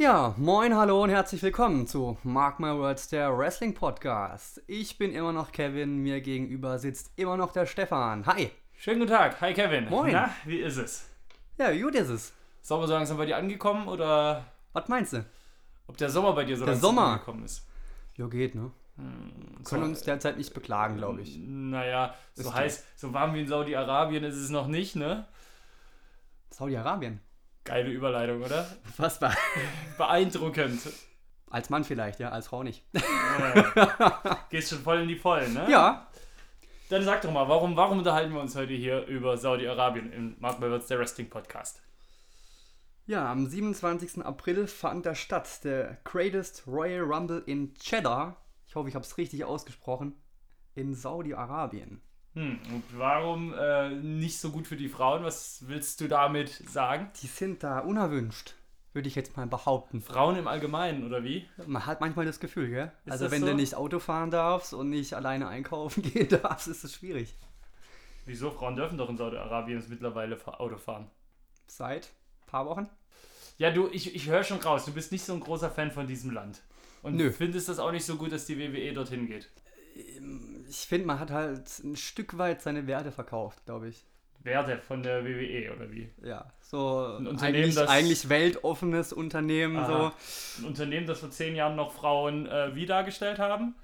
Ja, moin, hallo und herzlich willkommen zu Mark My Words, der Wrestling Podcast. Ich bin immer noch Kevin, mir gegenüber sitzt immer noch der Stefan. Hi. Schönen guten Tag. Hi Kevin. Moin. Na, wie ist es? Ja, gut ist es. Sommer so langsam bei dir angekommen oder Was meinst du? ob der Sommer bei dir so Der langsam Sommer. angekommen ist? Ja, geht, ne? Können uns derzeit nicht beklagen, glaube ich. Naja, so Ist heiß, so warm wie in Saudi-Arabien ist es noch nicht, ne? Saudi-Arabien. Geile Überleitung, oder? Was war? Beeindruckend. Als Mann vielleicht, ja, als Frau nicht. Ja. Gehst schon voll in die Vollen, ne? Ja, Dann sag doch mal, warum, warum unterhalten wir uns heute hier über Saudi-Arabien im Mark Beverts der Wrestling Podcast? Ja, am 27. April fand da statt der Greatest Royal Rumble in Cheddar. Ich hoffe, ich habe es richtig ausgesprochen. In Saudi-Arabien. Hm, und warum äh, nicht so gut für die Frauen? Was willst du damit sagen? Die sind da unerwünscht, würde ich jetzt mal behaupten. Frauen im Allgemeinen, oder wie? Man hat manchmal das Gefühl, gell? Ist also wenn so? du nicht Auto fahren darfst und nicht alleine einkaufen gehen darfst, ist es schwierig. Wieso? Frauen dürfen doch in Saudi-Arabien mittlerweile Auto fahren. Seit ein paar Wochen? Ja, du, ich, ich höre schon raus, du bist nicht so ein großer Fan von diesem Land. Und Nö. findest das auch nicht so gut, dass die WWE dorthin geht. Ich finde, man hat halt ein Stück weit seine Werte verkauft, glaube ich. Werte von der WWE, oder wie? Ja, so Ein Unternehmen, eigentlich, das- eigentlich weltoffenes Unternehmen, Aha. Ein Unternehmen, das vor zehn Jahren noch Frauen äh, wie dargestellt haben.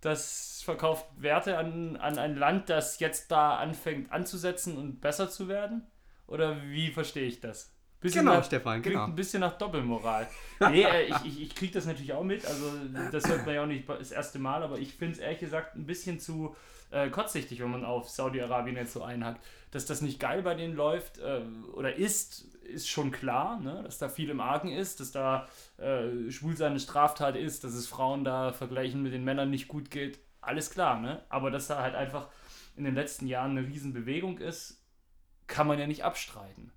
Das verkauft Werte an, an ein Land, das jetzt da anfängt anzusetzen und besser zu werden? Oder wie verstehe ich das? Bisschen Genau, nach, Stefan, genau. ein bisschen nach Doppelmoral. Nee, äh, ich, ich, ich kriege das natürlich auch mit. Also, das hört man ja auch nicht das erste Mal, aber ich finde es ehrlich gesagt ein bisschen zu äh, kurzsichtig, wenn man auf Saudi-Arabien jetzt so einhackt. Dass das nicht geil bei denen läuft äh, oder ist, ist schon klar, ne? dass da viel im Argen ist, dass da äh, Schwulsein eine Straftat ist, dass es Frauen da vergleichen mit den Männern nicht gut geht. Alles klar, ne? aber dass da halt einfach in den letzten Jahren eine Riesenbewegung ist, kann man ja nicht abstreiten.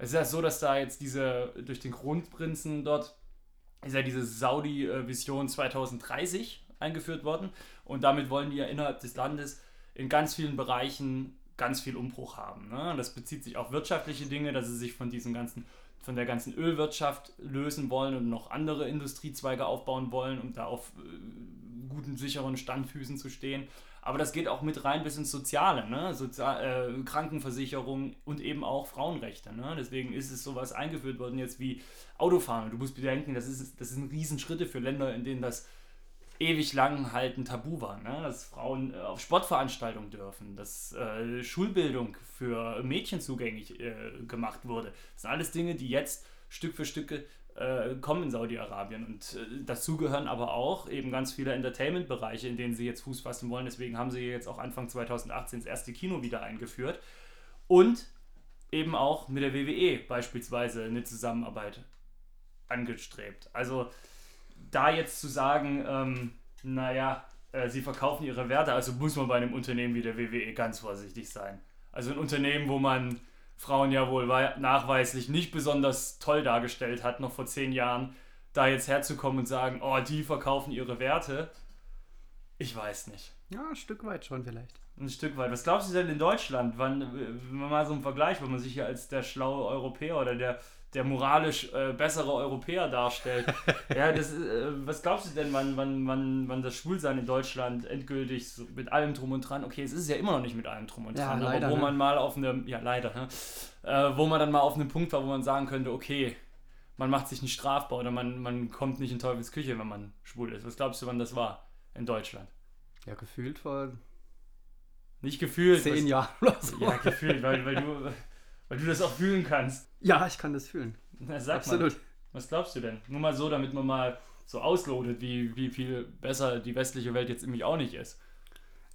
Es ist ja so, dass da jetzt diese, durch den Kronprinzen dort, ist ja diese Saudi-Vision 2030 eingeführt worden. Und damit wollen die ja innerhalb des Landes in ganz vielen Bereichen ganz viel Umbruch haben. Ne? Das bezieht sich auf wirtschaftliche Dinge, dass sie sich von diesem ganzen, von der ganzen Ölwirtschaft lösen wollen und noch andere Industriezweige aufbauen wollen, um da auf äh, guten, sicheren Standfüßen zu stehen. Aber das geht auch mit rein bis ins Soziale, ne? Sozial äh, Krankenversicherung und eben auch Frauenrechte. Ne? Deswegen ist es sowas eingeführt worden jetzt wie Autofahren. Du musst bedenken, das, ist, das sind Riesenschritte für Länder, in denen das ewig lang halt ein Tabu war, ne? dass Frauen äh, auf Sportveranstaltungen dürfen, dass äh, Schulbildung für Mädchen zugänglich äh, gemacht wurde. Das sind alles Dinge, die jetzt Stück für Stück äh, kommen in Saudi-Arabien. Und äh, dazu gehören aber auch eben ganz viele Entertainment-Bereiche, in denen sie jetzt Fuß fassen wollen. Deswegen haben sie jetzt auch Anfang 2018 das erste Kino wieder eingeführt. Und eben auch mit der WWE beispielsweise eine Zusammenarbeit angestrebt. Also da jetzt zu sagen, ähm, naja, äh, sie verkaufen ihre Werte, also muss man bei einem Unternehmen wie der WWE ganz vorsichtig sein. Also ein Unternehmen, wo man Frauen ja wohl wei- nachweislich nicht besonders toll dargestellt hat, noch vor zehn Jahren, da jetzt herzukommen und sagen, oh, die verkaufen ihre Werte, ich weiß nicht. Ja, ein Stück weit schon vielleicht. Ein Stück weit. Was glaubst du denn in Deutschland, wann, wenn man mal so einen Vergleich, wenn man sich hier als der schlaue Europäer oder der, der moralisch äh, bessere Europäer darstellt? ja, das, äh, was glaubst du denn, wann, wann, wann, wann das Schwulsein in Deutschland endgültig so mit allem drum und dran, okay, es ist ja immer noch nicht mit allem drum und Ja, dran, leider, aber wo ne? man mal auf einem, ja leider, ne? äh, wo man dann mal auf einem Punkt war, wo man sagen könnte, okay, man macht sich nicht strafbar oder man, man kommt nicht in Teufels Küche, wenn man schwul ist. Was glaubst du, wann das war in Deutschland? Ja, gefühlt vor Nicht gefühlt. zehn Jahren oder so. Ja, gefühlt, weil, weil, du, weil du das auch fühlen kannst. Ja, ich kann das fühlen. Na, sag Absolut. mal, was glaubst du denn? Nur mal so, damit man mal so auslotet, wie, wie viel besser die westliche Welt jetzt nämlich auch nicht ist.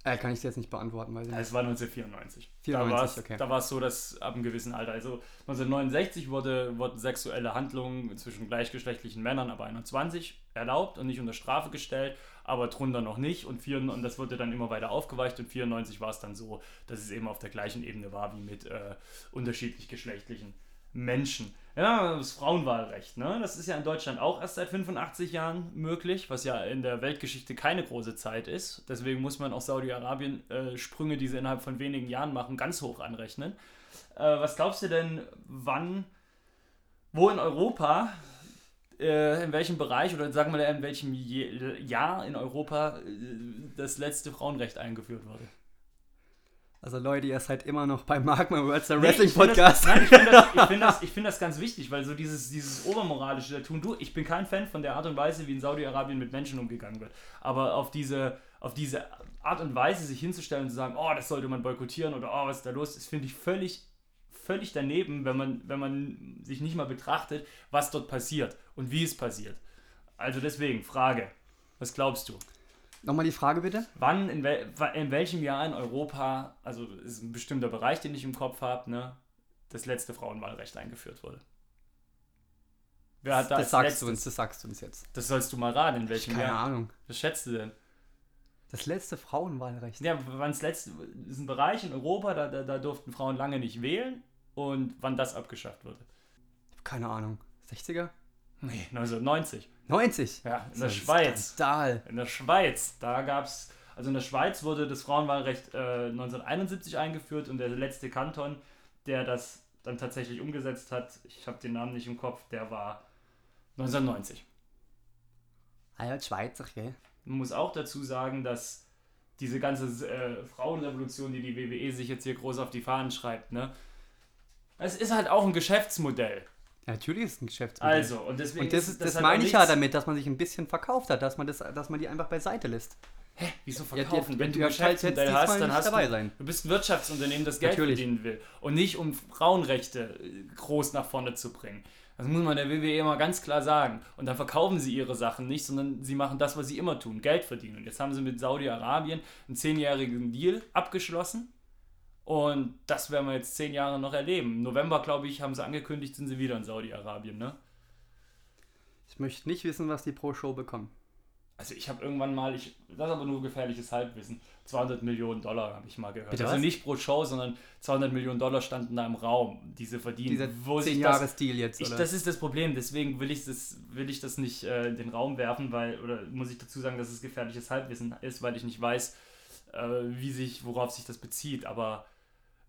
Äh, kann ich dir jetzt nicht beantworten, weil Es war 1994. 94, da war es okay. so, dass ab einem gewissen Alter, also 1969 wurde, wurden sexuelle Handlungen zwischen gleichgeschlechtlichen Männern ab 21 erlaubt und nicht unter Strafe gestellt, aber drunter noch nicht. Und, vier, und das wurde dann immer weiter aufgeweicht und 94 war es dann so, dass es eben auf der gleichen Ebene war wie mit äh, unterschiedlich geschlechtlichen Menschen. Ja, das Frauenwahlrecht, ne? Das ist ja in Deutschland auch erst seit 85 Jahren möglich, was ja in der Weltgeschichte keine große Zeit ist. Deswegen muss man auch Saudi-Arabien äh, Sprünge, die sie innerhalb von wenigen Jahren machen, ganz hoch anrechnen. Äh, was glaubst du denn, wann, wo in Europa in welchem Bereich oder sagen wir in welchem Jahr in Europa äh, das letzte Frauenrecht eingeführt wurde. Also Leute, ihr seid immer noch bei Mark My Words, der Nee, Wrestling ich Podcast. Das, nein, ich finde das, ich find das, ich find das ganz wichtig, weil so dieses, dieses Obermoralische da tun. Du, ich bin kein Fan von der Art und Weise, wie in Saudi-Arabien mit Menschen umgegangen wird. Aber auf diese, auf diese Art und Weise, sich hinzustellen und zu sagen, oh, das sollte man boykottieren oder oh, was ist da los, das finde ich völlig, völlig daneben, wenn man, wenn man sich nicht mal betrachtet, was dort passiert und wie es passiert. Also deswegen, Frage. Was glaubst du? Nochmal die Frage bitte. Wann, in, wel, in welchem Jahr in Europa, also ist ein bestimmter Bereich, den ich im Kopf habe, ne, das letzte Frauenwahlrecht eingeführt wurde? Wer hat da das sagst letztes? du uns, das sagst du uns jetzt. Das sollst du mal raten, in welchem Keine Jahr. Ahnung. Was schätzt du denn? Das letzte Frauenwahlrecht. Ja, wann das letzte ist ein Bereich in Europa, da, da, da durften Frauen lange nicht wählen und wann das abgeschafft wurde. Keine Ahnung. 60er? Nee, 1990. 90? Ja, in der Schweiz. Skandal. In der Schweiz, da gab es, also in der Schweiz wurde das Frauenwahlrecht äh, 1971 eingeführt und der letzte Kanton, der das dann tatsächlich umgesetzt hat, ich habe den Namen nicht im Kopf, der war 1990. Alter, Schweizer, gell? Man muss auch dazu sagen, dass diese ganze äh, Frauenrevolution, die die WWE sich jetzt hier groß auf die Fahnen schreibt, ne? Es ist halt auch ein Geschäftsmodell. Ja, natürlich ist es ein Geschäftsmodell. Also, und deswegen Und das, ist das halt meine ich ja damit, dass man sich ein bisschen verkauft hat, dass man, das, dass man die einfach beiseite lässt. Wieso Ja, verkaufen? die- Wenn du ein Geschäftsmodell hast, dann hast dabei du, sein. du bist ein Wirtschaftsunternehmen, das Geld Natürlich. verdienen will und nicht um Frauenrechte äh, groß nach vorne zu bringen. Das muss man der WWE immer ganz klar sagen. Und dann verkaufen sie ihre Sachen nicht, sondern sie machen das, was sie immer tun, Geld verdienen. Und jetzt haben sie mit Saudi-Arabien einen zehnjährigen Deal abgeschlossen. Und das werden wir jetzt zehn Jahre noch erleben. Im November, glaube ich, haben sie angekündigt, sind sie wieder in Saudi-Arabien, ne? Ich möchte nicht wissen, was die pro Show bekommen. Also ich habe irgendwann mal, ich, das ist aber nur gefährliches Halbwissen, 200 Millionen Dollar habe ich mal gehört. Bitte also was? nicht pro Show, sondern 200 Millionen Dollar standen da im Raum, die sie verdienen. Dieser Wo sich 10 das, Jahres Deal jetzt, ich, oder? das ist das Problem, deswegen will ich das, will ich das nicht äh, in den Raum werfen, weil, oder muss ich dazu sagen, dass es gefährliches Halbwissen ist, weil ich nicht weiß, äh, wie sich, worauf sich das bezieht. Aber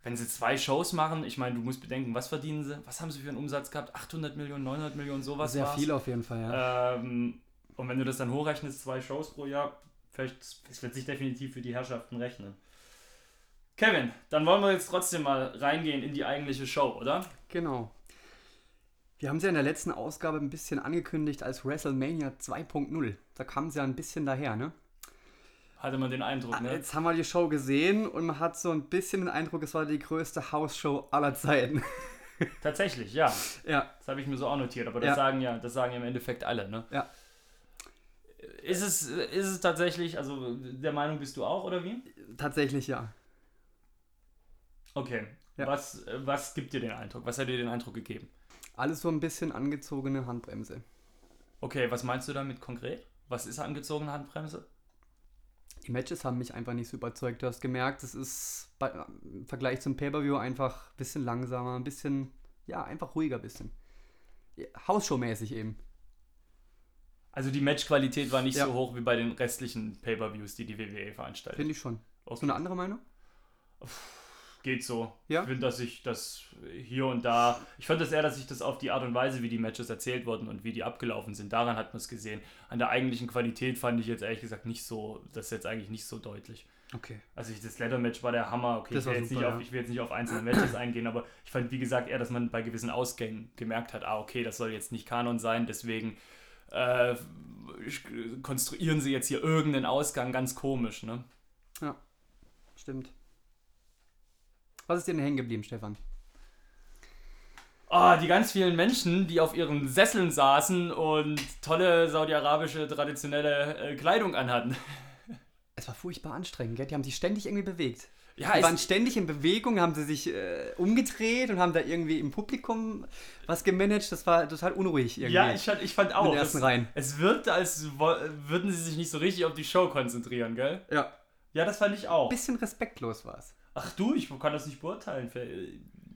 wenn sie zwei Shows machen, ich meine, du musst bedenken, was verdienen sie? Was haben sie für einen Umsatz gehabt? 800 Millionen, 900 Millionen, sowas Sehr war's. viel auf jeden Fall, ja. Ähm, und wenn du das dann hochrechnest, zwei Shows pro Jahr, vielleicht, es wird sich definitiv für die Herrschaften rechnen. Kevin, dann wollen wir jetzt trotzdem mal reingehen in die eigentliche Show, oder? Genau. Wir haben es ja in der letzten Ausgabe ein bisschen angekündigt als WrestleMania 2.0. Da kam es ja ein bisschen daher, ne? Hatte man den Eindruck, Ah, ne? Jetzt haben wir die Show gesehen und man hat so ein bisschen den Eindruck, es war die größte House-Show aller Zeiten. Tatsächlich, ja. ja, Das habe ich mir so auch notiert, aber das Ja. sagen ja, das sagen ja im Endeffekt alle, ne? Ja. Ist es, ist es tatsächlich, also der Meinung bist du auch, oder wie? tatsächlich ja. Okay. Ja. Was, was gibt dir den Eindruck? Was hat dir den Eindruck gegeben? Alles so ein bisschen angezogene Handbremse. Okay, was meinst du damit konkret? Was ist angezogene Handbremse? Die Matches haben mich einfach nicht so überzeugt. Du hast gemerkt, es ist bei, im Vergleich zum Pay-Per-View einfach ein bisschen langsamer, ein bisschen, ja, einfach ruhiger ein bisschen. Hausshow-mäßig eben. Also die Matchqualität war nicht Ja. so hoch wie bei den restlichen Pay-Per-Views, die die WWE veranstaltet. Finde ich schon. Hast Okay. du eine andere Meinung? Geht so. Ja? Ich finde, dass ich das hier und da. Ich fand das eher, dass ich das auf die Art und Weise, wie die Matches erzählt wurden und wie die abgelaufen sind, daran hat man es gesehen. An der eigentlichen Qualität fand ich jetzt ehrlich gesagt nicht so, das ist jetzt eigentlich nicht so deutlich. Okay. Also ich, das Leather-Match war der Hammer. Okay, Das ich, will super, nicht ja. auf, ich will jetzt nicht auf einzelne Matches eingehen, aber ich fand, wie gesagt, eher, dass man bei gewissen Ausgängen gemerkt hat, ah, okay, das soll jetzt nicht Kanon sein, deswegen äh, konstruieren sie jetzt hier irgendeinen Ausgang ganz komisch, ne? Stimmt. Was ist dir denn hängen geblieben, Stefan? Ah, die ganz vielen Menschen, die auf ihren Sesseln saßen und tolle saudi-arabische traditionelle äh, Kleidung anhatten. Es war furchtbar anstrengend, gell? Die haben sich ständig irgendwie bewegt. Ja, Die waren ständig in Bewegung, haben sie sich äh, umgedreht und haben da irgendwie im Publikum was gemanagt. Das war total unruhig irgendwie. Ja, ich fand, ich fand auch. es, Reihen. es wirkte, als würden sie sich nicht so richtig auf die Show konzentrieren, gell? Ja. Ja, das fand ich auch. Bisschen respektlos war es. Ach du, ich kann das nicht beurteilen.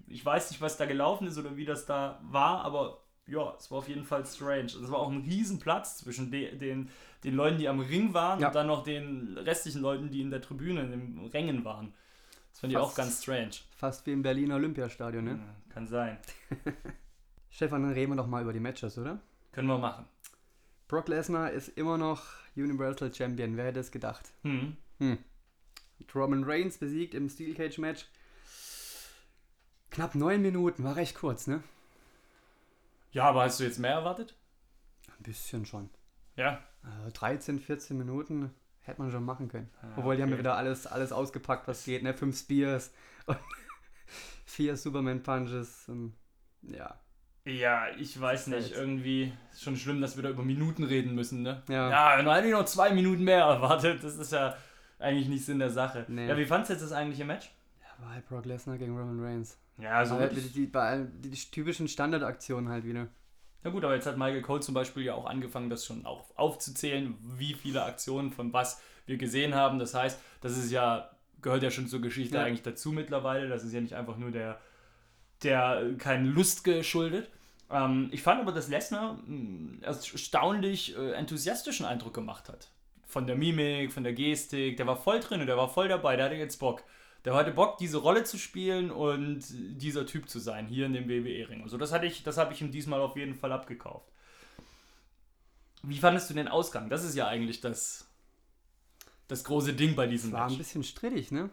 Ich weiß nicht, was da gelaufen ist oder wie das da war, aber ja, es war auf jeden Fall strange. Es war auch ein Riesenplatz zwischen de, den, den Leuten, die am Ring waren Ja. und dann noch den restlichen Leuten, die in der Tribüne, in den Rängen waren. Das fand ich Fast. auch ganz strange. Fast wie im Berliner Olympiastadion, ne? Kann sein. Stefan, dann reden wir doch mal über die Matches, oder? Können wir machen. Brock Lesnar ist immer noch Universal Champion. Wer hätte es gedacht? Hm. Hm. Roman Reigns besiegt im Steel Cage Match. Knapp neun Minuten, war recht kurz, ne? Ja, aber hast du jetzt mehr erwartet? Ein bisschen schon. Ja. Also 13, 14 Minuten hätte man schon machen können. Ah, Obwohl, die haben ja okay. wieder alles, alles ausgepackt, was geht, ne? Fünf Spears und vier Superman Punches und ja. Ja, ich weiß nicht. halt- Irgendwie ist schon schlimm, dass wir da über Minuten reden müssen, ne? Ja. Ja, wenn du eigentlich noch zwei Minuten mehr erwartet, das ist ja eigentlich nicht Sinn der Sache. Nee. Ja, wie fandst du jetzt das eigentliche Match? Ja, war halt Brock Lesnar gegen Roman Reigns. Ja, also halt die, die, bei- die, die typischen Standardaktionen halt wieder. Na gut, aber jetzt hat Michael Cole zum Beispiel ja auch angefangen, das schon auch aufzuzählen, wie viele Aktionen von was wir gesehen haben. Das heißt, das ist ja, gehört ja schon zur Geschichte Ja. eigentlich dazu mittlerweile. Das ist ja nicht einfach nur der, der keine Lust geschuldet. Ähm, ich fand aber, dass Lesnar mh, erstaunlich äh, enthusiastischen Eindruck gemacht hat. Von der Mimik, von der Gestik, der war voll drin und der war voll dabei, der hatte jetzt Bock. Der hatte Bock, diese Rolle zu spielen und dieser Typ zu sein, hier in dem WWE-Ring. Also das hatte ich, das habe ich ihm diesmal auf jeden Fall abgekauft. Wie fandest du den Ausgang? Das ist ja eigentlich das, das große Ding bei diesem War ein Match. bisschen strittig, ne?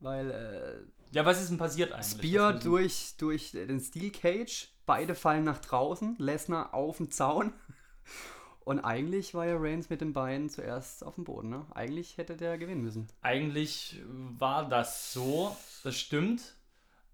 Weil äh, Ja, was ist denn passiert eigentlich? Spear durch, durch den Steel Cage, beide fallen nach draußen, Lesnar auf den Zaun. Und eigentlich war ja Reigns mit den Beinen zuerst auf dem Boden, ne? Eigentlich hätte der gewinnen müssen. Eigentlich war das so, das stimmt.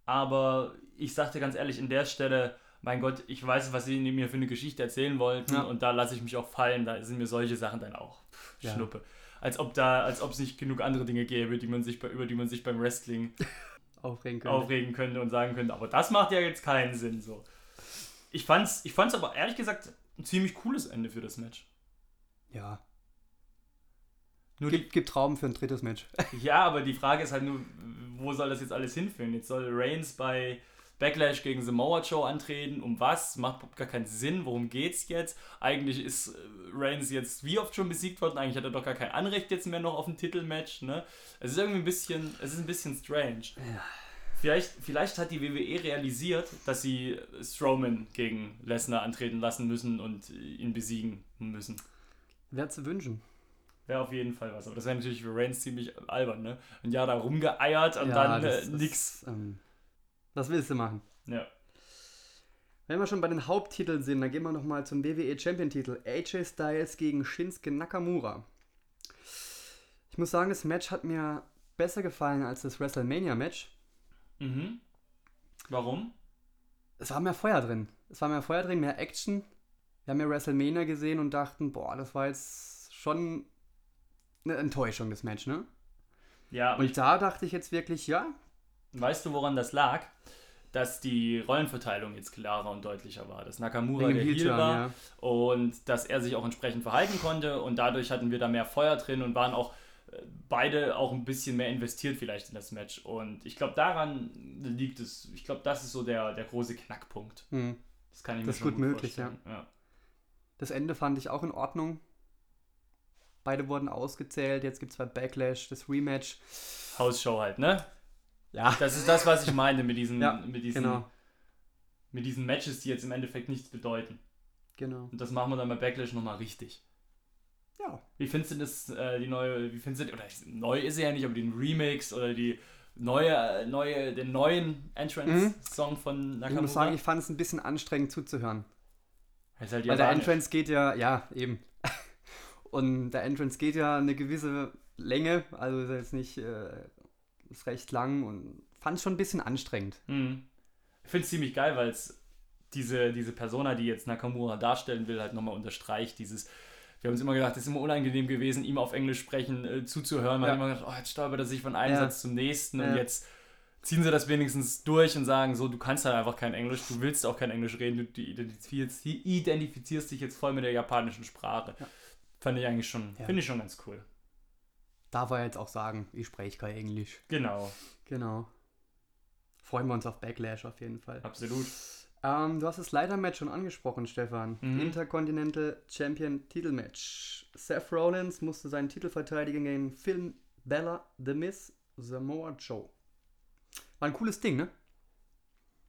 Aber ich sagte ganz ehrlich, in der Stelle, mein Gott, ich weiß, was sie mir für eine Geschichte erzählen wollten Ja. und da lasse ich mich auch fallen. Da sind mir solche Sachen dann auch pff, Ja. Schnuppe. Als ob da, als ob es nicht genug andere Dinge gäbe, die man sich bei, über die man sich beim Wrestling Aufregen können. aufregen könnte und sagen könnte, aber das macht ja jetzt keinen Sinn so. Ich fand's, ich fand's aber ehrlich gesagt ein ziemlich cooles Ende für das Match. Ja. Nur die, Gibt, gibt Raum für ein drittes Match. ja, aber die Frage ist halt nur, wo soll das jetzt alles hinführen? Jetzt soll Reigns bei Backlash gegen Samoa Joe antreten. Um was? Macht überhaupt gar keinen Sinn. Worum geht's jetzt? Eigentlich ist äh, Reigns jetzt wie oft schon besiegt worden. Eigentlich hat er doch gar kein Anrecht jetzt mehr noch auf ein Titelmatch. Ne? Es ist irgendwie ein bisschen, es ist ein bisschen strange. Vielleicht, vielleicht hat die WWE realisiert, dass sie Strowman gegen Lesnar antreten lassen müssen und ihn besiegen müssen. Wäre zu wünschen. Wäre auf jeden Fall was. Aber das wäre natürlich für Reigns ziemlich albern, ne? Ein Jahr da rumgeeiert und Ja, dann das- äh, das, nix. Ähm, was willst du machen? Ja. Wenn wir schon bei den Haupttiteln sind, dann gehen wir nochmal zum WWE Champion-Titel. AJ Styles gegen Shinsuke Nakamura. Ich muss sagen, das Match hat mir besser gefallen als das WrestleMania-Match. Mhm. Warum? Es war mehr Feuer drin. Es war mehr Feuer drin, mehr Action. Wir haben ja WrestleMania gesehen und dachten, boah, das war jetzt schon eine Enttäuschung, das Match, ne? Ja, und da dachte ich jetzt wirklich, ja, weißt du, woran das lag? Dass die Rollenverteilung jetzt klarer und deutlicher war. Dass Nakamura der Heel war ja. und dass er sich auch entsprechend verhalten konnte und dadurch hatten wir da mehr Feuer drin und waren auch beide auch ein bisschen mehr investiert vielleicht in das Match und ich glaube daran liegt es, ich glaube das ist so der, der große Knackpunkt. Hm. Das kann ich Das mir ist schon gut möglich, vorstellen. ja. Das Ende fand ich auch in Ordnung. Beide wurden ausgezählt. Jetzt gibt es bei Backlash das Rematch. Hausshow halt, ne? Ja, Das ist das, was ich meine mit diesen, Ja, mit diesen, genau. mit diesen Matches, die jetzt im Endeffekt nichts bedeuten. genau. Und das machen wir dann bei Backlash nochmal richtig. Ja, Wie findest du das, äh, die neue, wie findest du, oder neu ist sie ja nicht, aber den Remix oder die neue, äh, neue, den neuen Entrance-Song von ich Nakamura? muss sagen, ich fand es ein bisschen anstrengend zuzuhören. halt Weil der. Entrance geht ja, ja, eben. Und der Entrance geht ja eine gewisse Länge, also ist jetzt nicht, äh, ist recht lang und fand es schon ein bisschen anstrengend. Mhm. Ich finde es ziemlich geil, weil es diese, diese Persona, die jetzt Nakamura darstellen will, halt nochmal unterstreicht. Dieses, wir haben uns immer gedacht, es ist immer unangenehm gewesen, ihm auf Englisch sprechen äh, zuzuhören. Man Ja. hat immer gedacht, oh, jetzt stolpert er sich von einem Ja. Satz zum nächsten und jetzt ziehen sie das wenigstens durch und sagen so, du kannst halt einfach kein Englisch, du willst auch kein Englisch reden, du du identifizierst, identifizierst dich jetzt voll mit der japanischen Sprache. Ja. Fand ich eigentlich schon, Ja. finde ich schon ganz cool. Darf er jetzt auch sagen, ich spreche kein Englisch. Genau, Genau. Freuen wir uns auf Backlash auf jeden Fall. absolut. Ähm, du hast das Leiter-Match schon angesprochen, Stefan. Mhm. Intercontinental Champion Titelmatch. Seth Rollins musste seinen Titel verteidigen gegen Finn Bella, The Miz, Samoa Joe. War ein cooles Ding, ne?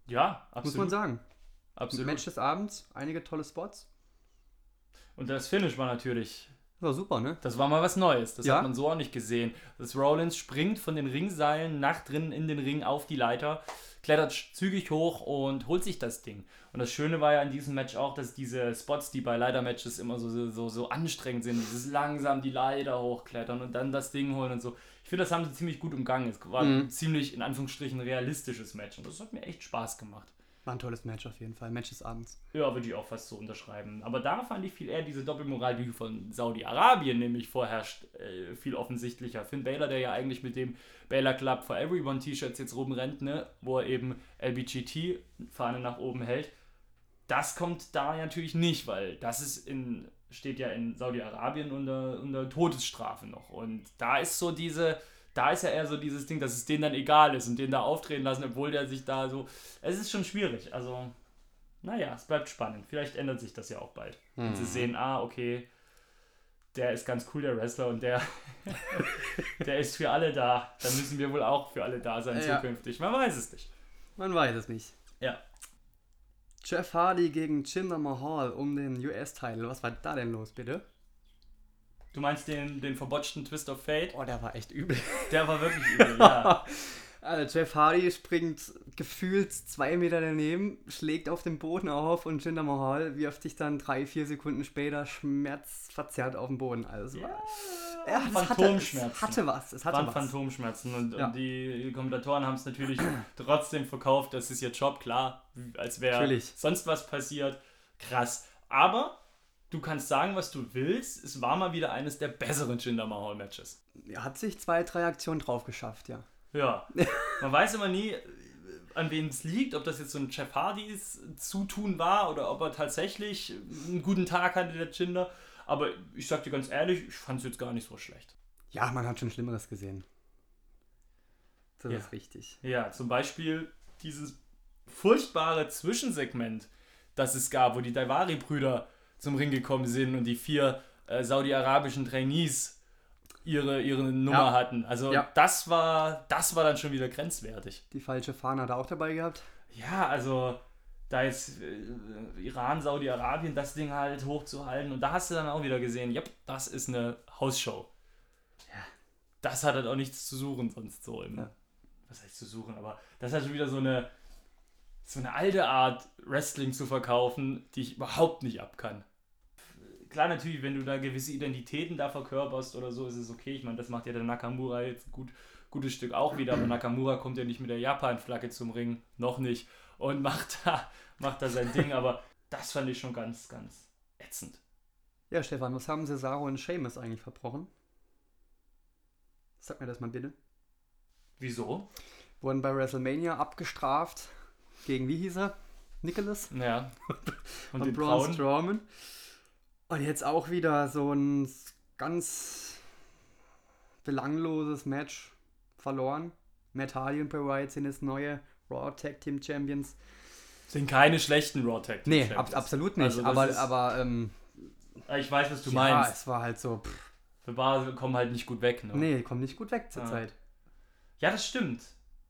Ja, absolut. Muss man sagen. absolut. Match des Abends, einige tolle Spots. Und das Finish war natürlich War super, ne? Das war mal was Neues. Das Ja. hat man so auch nicht gesehen. Das Rollins springt von den Ringseilen nach drinnen in den Ring auf die Leiter, klettert zügig hoch und holt sich das Ding. Und das Schöne war ja in diesem Match auch, dass diese Spots, die bei Leiter-Matches immer so, so, so anstrengend sind, dieses langsam die Leiter hochklettern und dann das Ding holen und so. Ich finde, das haben sie ziemlich gut umgangen. Es war Mhm. ein ziemlich, in Anführungsstrichen, realistisches Match. Und das hat mir echt Spaß gemacht. War ein tolles Match auf jeden Fall. Match des Abends. Ja, würde ich auch fast so unterschreiben. Aber da fand ich viel eher diese Doppelmoral, die von Saudi-Arabien nämlich vorherrscht, äh, viel offensichtlicher. Finn Baylor, der ja eigentlich mit dem Baylor Club for Everyone T-Shirts jetzt rumrennt, ne, wo er eben LBGT-Fahne nach oben hält, das kommt da natürlich nicht, weil das ist in, steht ja in Saudi-Arabien unter, unter Todesstrafe noch. Und da ist so diese, da ist ja eher so dieses Ding, dass es denen dann egal ist und den da auftreten lassen, obwohl der sich da so. Es ist schon schwierig. Also, naja, es bleibt spannend. Vielleicht ändert sich das ja auch bald. Und sie sehen, ah, okay, der ist ganz cool, der Wrestler, und der, der ist für alle da. Dann müssen wir wohl auch für alle da sein Ja. zukünftig. Man weiß es nicht. Man weiß es nicht. Ja. Jeff Hardy gegen Jinder Mahal um den US-Title. Was war da denn los, bitte? Du meinst den, den verbotschten Twist of Fate? Oh, der war echt übel. Der war wirklich übel, ja. Also Jeff Hardy springt gefühlt zwei Meter daneben, schlägt auf den Boden auf und Jinder Mahal wirft sich dann drei, vier Sekunden später schmerzverzerrt auf den Boden. Also ja, hatte, Phantomschmerzen. es hatte was. Es hatte waren was. Phantomschmerzen und, Ja. und die Kommentatoren haben es natürlich trotzdem verkauft, das ist ihr Job, klar, als wäre sonst was passiert. Krass. Aber du kannst sagen, was du willst, es war mal wieder eines der besseren Jinder Mahal Matches. Er hat sich zwei, drei Aktionen drauf geschafft, ja. Ja, man weiß immer nie, an wen es liegt, ob das jetzt so ein Jeff Hardys Zutun war oder ob er tatsächlich einen guten Tag hatte, der Jinder. Aber ich sag dir ganz ehrlich, ich fand es jetzt gar nicht so schlecht. Ja, man hat schon Schlimmeres gesehen. Das Ja. ist richtig. Ja, zum Beispiel dieses furchtbare Zwischensegment, das es gab, wo die Daivari-Brüder zum Ring gekommen sind und die vier äh, saudi-arabischen Trainees ihre, ihre Nummer Ja. hatten. Also Ja. das war das war dann schon wieder grenzwertig. Die falsche Fahne hat er auch dabei gehabt. Ja, also da jetzt äh, Iran, Saudi-Arabien, das Ding halt hochzuhalten und da hast du dann auch wieder gesehen, ja, das ist eine Hausshow. Ja. Das hat halt auch nichts zu suchen sonst so im, Ja. was heißt zu suchen, aber das hat schon wieder so eine so eine alte Art Wrestling zu verkaufen, die ich überhaupt nicht ab kann. Klar, natürlich, wenn du da gewisse Identitäten da verkörperst oder so, ist es okay. Ich meine, das macht ja der Nakamura jetzt ein gut, gutes Stück auch wieder, aber Nakamura kommt ja nicht mit der Japan-Flagge zum Ring, noch nicht, und macht da, macht da sein Ding, aber das fand ich schon ganz, ganz ätzend. Ja, Stefan, was haben Cesaro und Seamus eigentlich verbrochen? Sag mir das mal bitte. Wieso? Wurden bei WrestleMania abgestraft gegen, wie hieß er? Nicholas? Ja. Und Und den Braun Braun. Strowman. Und jetzt auch wieder so ein ganz belangloses Match verloren. Matt Hardy und Bray Wyatt sind jetzt neue Raw Tag Team Champions. Sind keine schlechten Raw Tag Team Nee, Champions. ab, absolut nicht. Also aber ist- aber ähm, Ich weiß, was du ja, meinst. es war halt so, pff, Wir war- kommen halt nicht gut weg. Ne? nee, kommen nicht gut weg zur Ja. Zeit. Ja, das stimmt.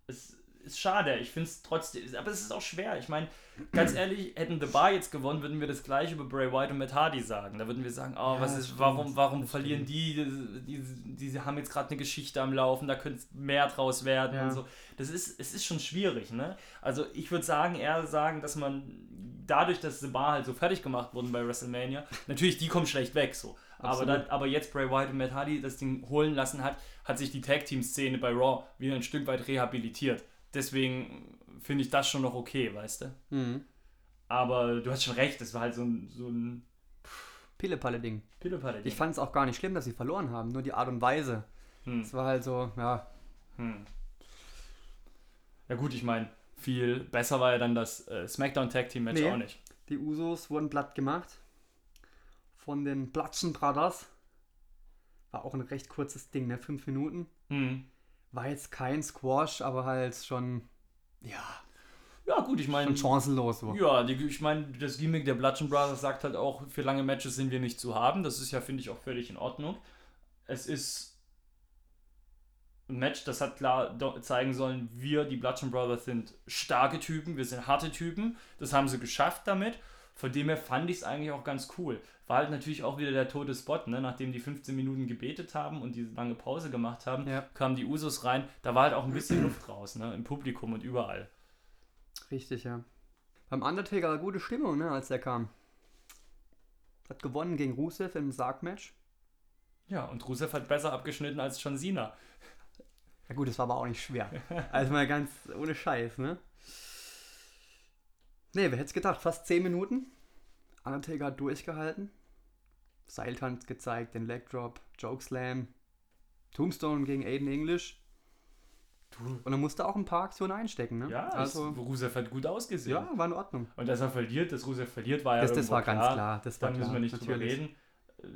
Es ist schade. Ich finde es trotzdem. Aber es ist auch schwer. Ich meine, ganz ehrlich, hätten The Bar jetzt gewonnen, würden wir das gleiche über Bray Wyatt und Matt Hardy sagen. Da würden wir sagen, oh, Ja, was ist, stimmt. warum, warum verlieren die, die, die, haben jetzt gerade eine Geschichte am Laufen, da könnte mehr draus werden Ja. und so. Das ist, es ist schon schwierig, ne? Also ich würde sagen, eher sagen, dass man dadurch, dass The Bar halt so fertig gemacht wurden bei WrestleMania, natürlich, die kommen schlecht weg so. Aber, dann, aber jetzt Bray Wyatt und Matt Hardy das Ding holen lassen hat, hat sich die Tag-Team-Szene bei Raw wieder ein Stück weit rehabilitiert. Deswegen finde ich das schon noch okay, weißt du? Mhm. Aber du hast schon recht, das war halt so ein, so ein Pille-Palle-Ding. Pillepalle. Ich fand es auch gar nicht schlimm, dass sie verloren haben, nur die Art und Weise. hm. Es war halt so, ja, Hm. Ja gut, ich meine, viel besser war ja dann das äh, SmackDown Tag Team Match Nee. auch nicht. die Usos wurden platt gemacht von den Platschen Brothers. War auch ein recht kurzes Ding, ne? Fünf Minuten. Hm. War jetzt kein Squash, aber halt schon, ja, Ja gut, ich meine, schon chancenlos. So. ja, die, ich meine, das Gimmick der Bludgeon Brothers sagt halt auch, für lange Matches sind wir nicht zu haben. Das ist ja, finde ich, auch völlig in Ordnung. Es ist ein Match, das hat klar zeigen sollen, wir, die Bludgeon Brothers, sind starke Typen, wir sind harte Typen. Das haben sie geschafft damit. Von dem her fand ich es eigentlich auch ganz cool. War halt natürlich auch wieder der tote Spot, ne? nachdem die 15 Minuten gebetet haben und diese lange Pause gemacht haben, Ja. kamen die Usos rein. Da war halt auch ein bisschen Luft raus, ne? im Publikum und überall. Richtig, ja. Beim Undertaker war gute Stimmung, ne, als er kam. Hat gewonnen gegen Rusev im Sargmatch. Ja, und Rusev hat besser abgeschnitten als John Cena. Ja gut, das war aber auch nicht schwer. Also mal ganz ohne Scheiß, ne? Ne, wer hätte es gedacht? Fast 10 Minuten. Undertaker hat durchgehalten. Seiltanz gezeigt, den Leg Drop, Chokeslam, Tombstone gegen Aiden English. Und er musste auch ein paar Aktionen einstecken, ne? Ja, also, Rusev hat gut ausgesehen. ja, war in Ordnung. Und dass er verliert, dass Rusev verliert, war ja Das, das war ganz klar. klar. Das Da war müssen klar, wir nicht drüber natürlich. reden. Äh,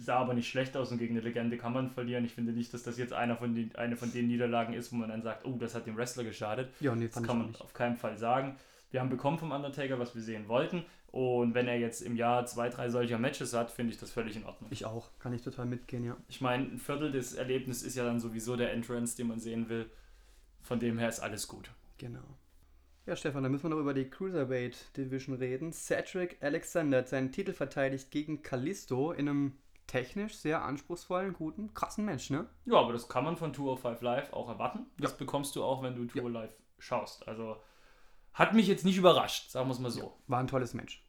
Sah aber nicht schlecht aus und gegen eine Legende kann man verlieren. Ich finde nicht, dass das jetzt einer von den, eine von den Niederlagen ist, wo man dann sagt, oh, das hat dem Wrestler geschadet. Ja, nee, Das kann man nicht. auf keinen Fall sagen. Wir haben bekommen vom Undertaker, was wir sehen wollten. Und wenn er jetzt im Jahr zwei, drei solcher Matches hat, finde ich das völlig in Ordnung. Ich auch. Kann ich total mitgehen, ja. Ich meine, ein Viertel des Erlebnisses ist ja dann sowieso der Entrance, den man sehen will. Von dem her ist alles gut. Genau. Ja, Stefan, dann müssen wir noch über die Cruiserweight Division reden. Cedric Alexander hat seinen Titel verteidigt gegen Kalisto in einem technisch sehr anspruchsvollen, guten, krassen Match, ne? Ja, aber das kann man von 205 Live auch erwarten. Das bekommst du auch, wenn du 205 Live schaust. Also hat mich jetzt nicht überrascht, sagen wir es mal so. War ein tolles Match.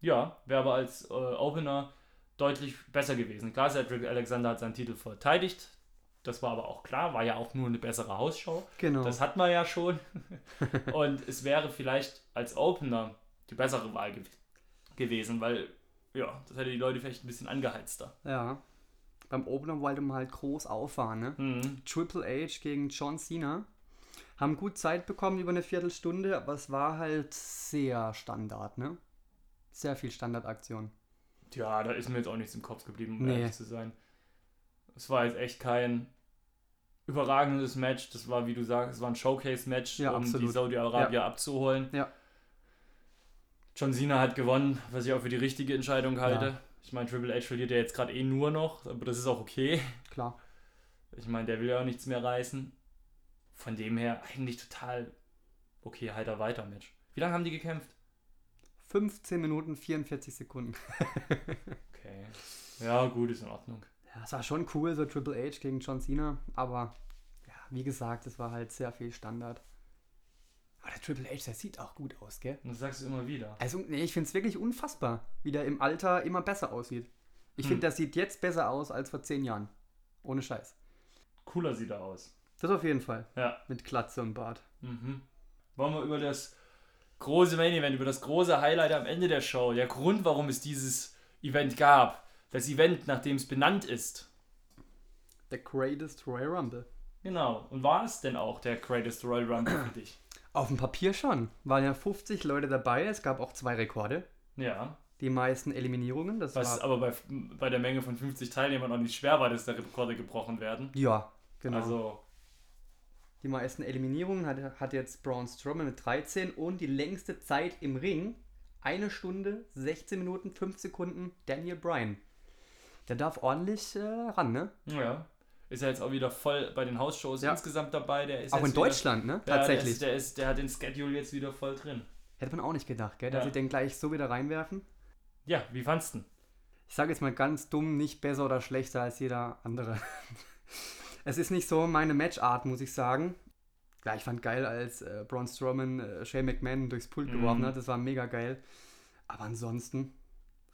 Ja, wäre aber als äh, Opener deutlich besser gewesen. Klar, Cedric Alexander hat seinen Titel verteidigt. Das war aber auch klar, war ja auch nur eine bessere Hausshow. Genau. Das hat man ja schon. Und es wäre vielleicht als Opener die bessere Wahl gew gewesen, weil ja, das hätte die Leute vielleicht ein bisschen angeheizter. ja. Beim Opener wollte man halt groß auffahren, ne? Mhm. Triple H gegen John Cena. Haben gut Zeit bekommen über eine Viertelstunde, aber es war halt sehr Standard, ne? Sehr viel Standardaktion. Ja, da ist mir jetzt auch nichts im Kopf geblieben, um Nee. ehrlich zu sein. Es war jetzt echt kein überragendes Match. Das war, wie du sagst, es war ein Showcase-Match, Ja, um die absolut. Saudi-Arabier abzuholen. Ja. John Cena hat gewonnen, was ich auch für die richtige Entscheidung halte. Ja. Ich meine, Triple H verliert ja jetzt gerade eh nur noch, aber das ist auch okay. Klar. Ich meine, der will ja auch nichts mehr reißen. Von dem her eigentlich total okay, heiter weiter Match. Wie lange haben die gekämpft? 15 Minuten 44 Sekunden. Okay. Ja, gut, ist in Ordnung. Ja, es war schon cool, so Triple H gegen John Cena, aber ja, wie gesagt, es war halt sehr viel Standard. Aber der Triple H, der sieht auch gut aus, gell? Und das sagst du immer wieder. Also, nee, ich finde es wirklich unfassbar, wie der im Alter immer besser aussieht. Ich Hm. finde, der sieht jetzt besser aus als vor 10 Jahren. Ohne Scheiß. Cooler sieht er aus. Das auf jeden Fall. Ja. Mit Glatze und Bart. Mhm. Wollen wir über das große Main Event, über das große Highlight am Ende der Show, der Grund, warum es dieses Event gab, das Event, nachdem es benannt ist. The Greatest Royal Rumble. Genau. Und war es denn auch der Greatest Royal Rumble für dich? Auf dem Papier schon. Waren ja 50 Leute dabei. Es gab auch zwei Rekorde. Ja. Die meisten Eliminierungen. Das Was aber bei, bei der Menge von 50 Teilnehmern auch nicht schwer war, dass da Rekorde gebrochen werden. Ja, genau. Also, Die meisten Eliminierungen hat, hat jetzt Braun Strowman mit 13 und die längste Zeit im Ring, eine Stunde, 16 Minuten, 5 Sekunden, Daniel Bryan. Der darf ordentlich äh, ran, ne? ja. Ist er jetzt auch wieder voll bei den Hausshows Ja. insgesamt dabei. Der ist Auch in wieder- Deutschland, ne? Ja, Tatsächlich. Der, ist, der, ist, der hat den Schedule jetzt wieder voll drin. Hätte man auch nicht gedacht, gell? Dass Ja. sie den gleich so wieder reinwerfen. Ja, wie fandst du? Ich sage jetzt mal ganz dumm, nicht besser oder schlechter als jeder andere. Es ist nicht so meine Matchart, muss ich sagen. Ja, ich fand geil, als äh, Braun Strowman äh, Shane McMahon durchs Pult Mhm. geworfen hat. Das war mega geil. Aber ansonsten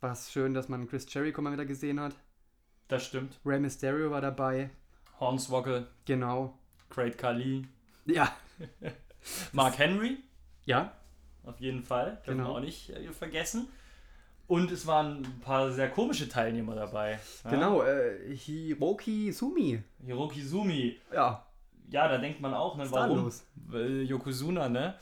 war es schön, dass man Chris Jericho mal wieder gesehen hat. Das stimmt. Rey Mysterio war dabei. Hornswoggle, Genau. Great Khali, Ja. Mark Henry, Ja. auf jeden Fall. Dürfen Genau. wir auch nicht äh, vergessen. Und es waren ein paar sehr komische Teilnehmer dabei. Ja? Genau. Äh, Hiroki Sumi. Hiroki Sumi. Ja. Ja, da denkt man auch, ne, Was ist warum? los? Yokozuna, ne?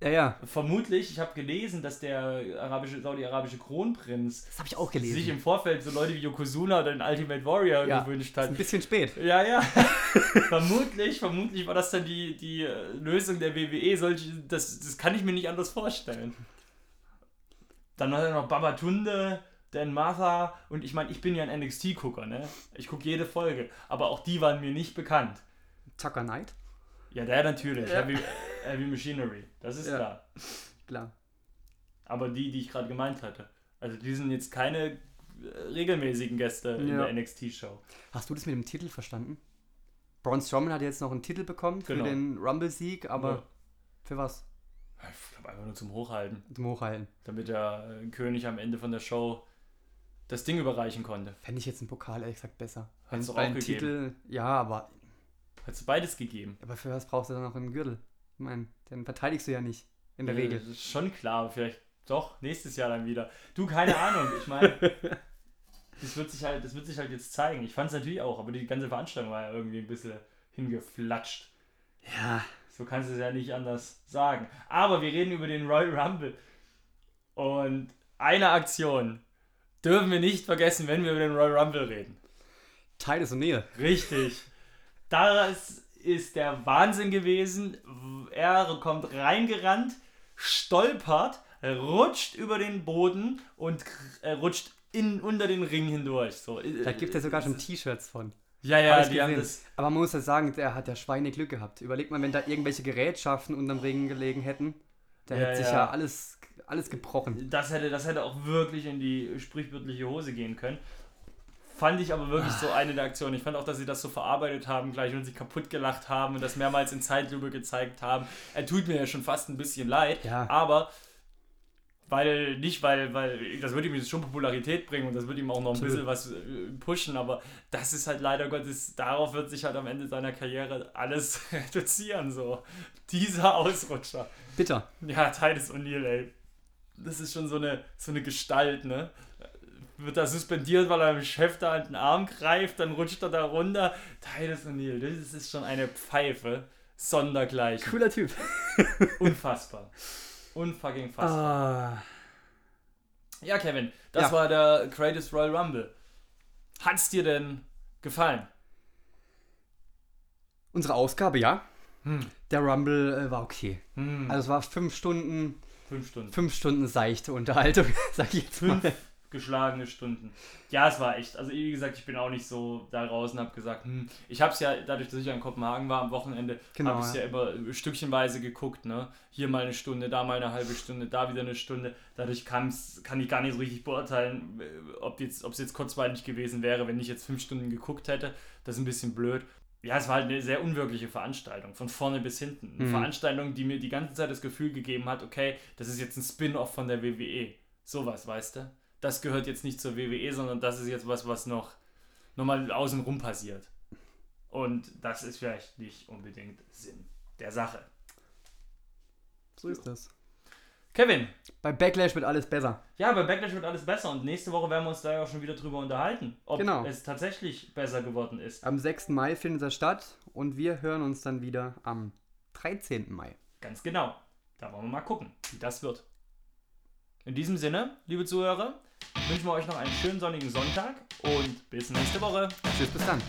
Ja, ja. Vermutlich, ich habe gelesen, dass der arabische, saudi-arabische Kronprinz Das ich auch sich gelesen. im Vorfeld so Leute wie Yokozuna oder den Ultimate Warrior Ja, gewünscht Ist hat. ein bisschen spät. Ja, ja. vermutlich, vermutlich war das dann die, die äh, Lösung der WWE. Solche, das, das kann ich mir nicht anders vorstellen. Dann hat er noch Babatunde, Dan Martha und ich meine, ich bin ja ein NXT-Gucker, ne? Ich gucke jede Folge, aber auch die waren mir nicht bekannt. Tucker Knight. Ja, der natürlich. Ja. Heavy, Heavy Machinery, das ist Ja. klar. Klar. Aber die, die ich gerade gemeint hatte. Also die sind jetzt keine äh, regelmäßigen Gäste in Ja. der NXT-Show. Hast du das mit dem Titel verstanden? Braun Strowman hat jetzt noch einen Titel bekommen Genau. für den Rumble-Sieg, aber für was? Ich glaube einfach nur zum Hochhalten, Zum Hochhalten. damit der äh, König am Ende von der Show das Ding überreichen konnte. Fände ich jetzt einen Pokal ehrlich gesagt besser. Doch Weil auch gegeben. Titel, ja, aber, Hat es beides gegeben. aber für was brauchst du dann noch einen Gürtel? Ich meine, den verteidigst du ja nicht. In der Ja, Regel. Das ist schon klar, aber vielleicht doch nächstes Jahr dann wieder. Du, keine Ahnung. Ich meine, das wird sich halt, das wird sich halt jetzt zeigen. Ich fand es natürlich auch, aber die ganze Veranstaltung war ja irgendwie ein bisschen hingeflatscht. Ja. So kannst du es ja nicht anders sagen. Aber wir reden über den Royal Rumble. Und eine Aktion dürfen wir nicht vergessen, wenn wir über den Royal Rumble reden. Titus O'Neill. Richtig. Das ist der Wahnsinn gewesen. Er kommt reingerannt, stolpert, rutscht über den Boden und äh, rutscht in, unter den Ring hindurch. So. Da gibt es sogar schon T-Shirts von. Ja, ja, die haben gesehen. das. Aber man muss ja sagen, der hat ja Schweineglück gehabt. Überleg mal, wenn da irgendwelche Gerätschaften unterm Ring gelegen hätten. Da Ja, hätte sich ja. ja alles, alles gebrochen. Das hätte, das hätte auch wirklich in die sprichwörtliche Hose gehen können. Fand ich aber wirklich so eine der Aktionen. Ich fand auch, dass sie das so verarbeitet haben, gleich und sich kaputt gelacht haben und das mehrmals in Zeitlupe gezeigt haben. Er tut mir ja schon fast ein bisschen leid, Ja. aber weil, nicht weil, weil, das wird ihm jetzt schon Popularität bringen und das wird ihm auch noch ein bisschen was äh, pushen, aber das ist halt leider Gottes, darauf wird sich halt am Ende seiner Karriere alles reduzieren, so. Dieser Ausrutscher. Bitter. Ja, Titus O'Neill, ey. Das ist schon so eine, so eine Gestalt, ne? Wird da suspendiert, weil er dem Chef da an den Arm greift, dann rutscht er da runter. Titus O'Neill, das ist schon eine Pfeife. Sondergleichen. Cooler Typ. Unfassbar. Unfucking fassbar. Ah. Ja, Kevin, das Ja. war der Greatest Royal Rumble. Hat's dir denn gefallen? Unsere Ausgabe, ja. Hm. Der Rumble äh, war okay. Hm. Also es war fünf Stunden, Fünf Stunden. fünf Stunden seichte Unterhaltung, sag ich jetzt mal. Geschlagene Stunden. Ja, es war echt. Also wie gesagt, ich bin auch nicht so da raus und habe gesagt, hm, ich habe es ja, dadurch, dass ich ja in Kopenhagen war am Wochenende, Genau, habe ich es ja. ja. immer stückchenweise geguckt. Ne? Hier mal eine Stunde, da mal eine halbe Stunde, da wieder eine Stunde. Dadurch kann's, kann ich gar nicht so richtig beurteilen, äh, ob jetzt, es jetzt kurzweilig gewesen wäre, wenn ich jetzt fünf Stunden geguckt hätte. Das ist ein bisschen blöd. Ja, es war halt eine sehr unwirkliche Veranstaltung, von vorne bis hinten. Eine Mhm. Veranstaltung, die mir die ganze Zeit das Gefühl gegeben hat, okay, das ist jetzt ein Spin-off von der WWE. Sowas, weißt du? Das gehört jetzt nicht zur WWE, sondern das ist jetzt was, was noch nochmal außenrum passiert. Und das ist vielleicht nicht unbedingt Sinn der Sache. So ist das. Kevin, Bei Backlash wird alles besser. ja, bei Backlash wird alles besser und nächste Woche werden wir uns da ja auch schon wieder drüber unterhalten, ob Genau. es tatsächlich besser geworden ist. Am 6. Mai findet das statt und wir hören uns dann wieder am 13. Mai. Ganz genau. Da wollen wir mal gucken, wie das wird. In diesem Sinne, liebe Zuhörer, wünschen wir euch noch einen schönen sonnigen Sonntag und bis nächste Woche. Tschüss, bis dann.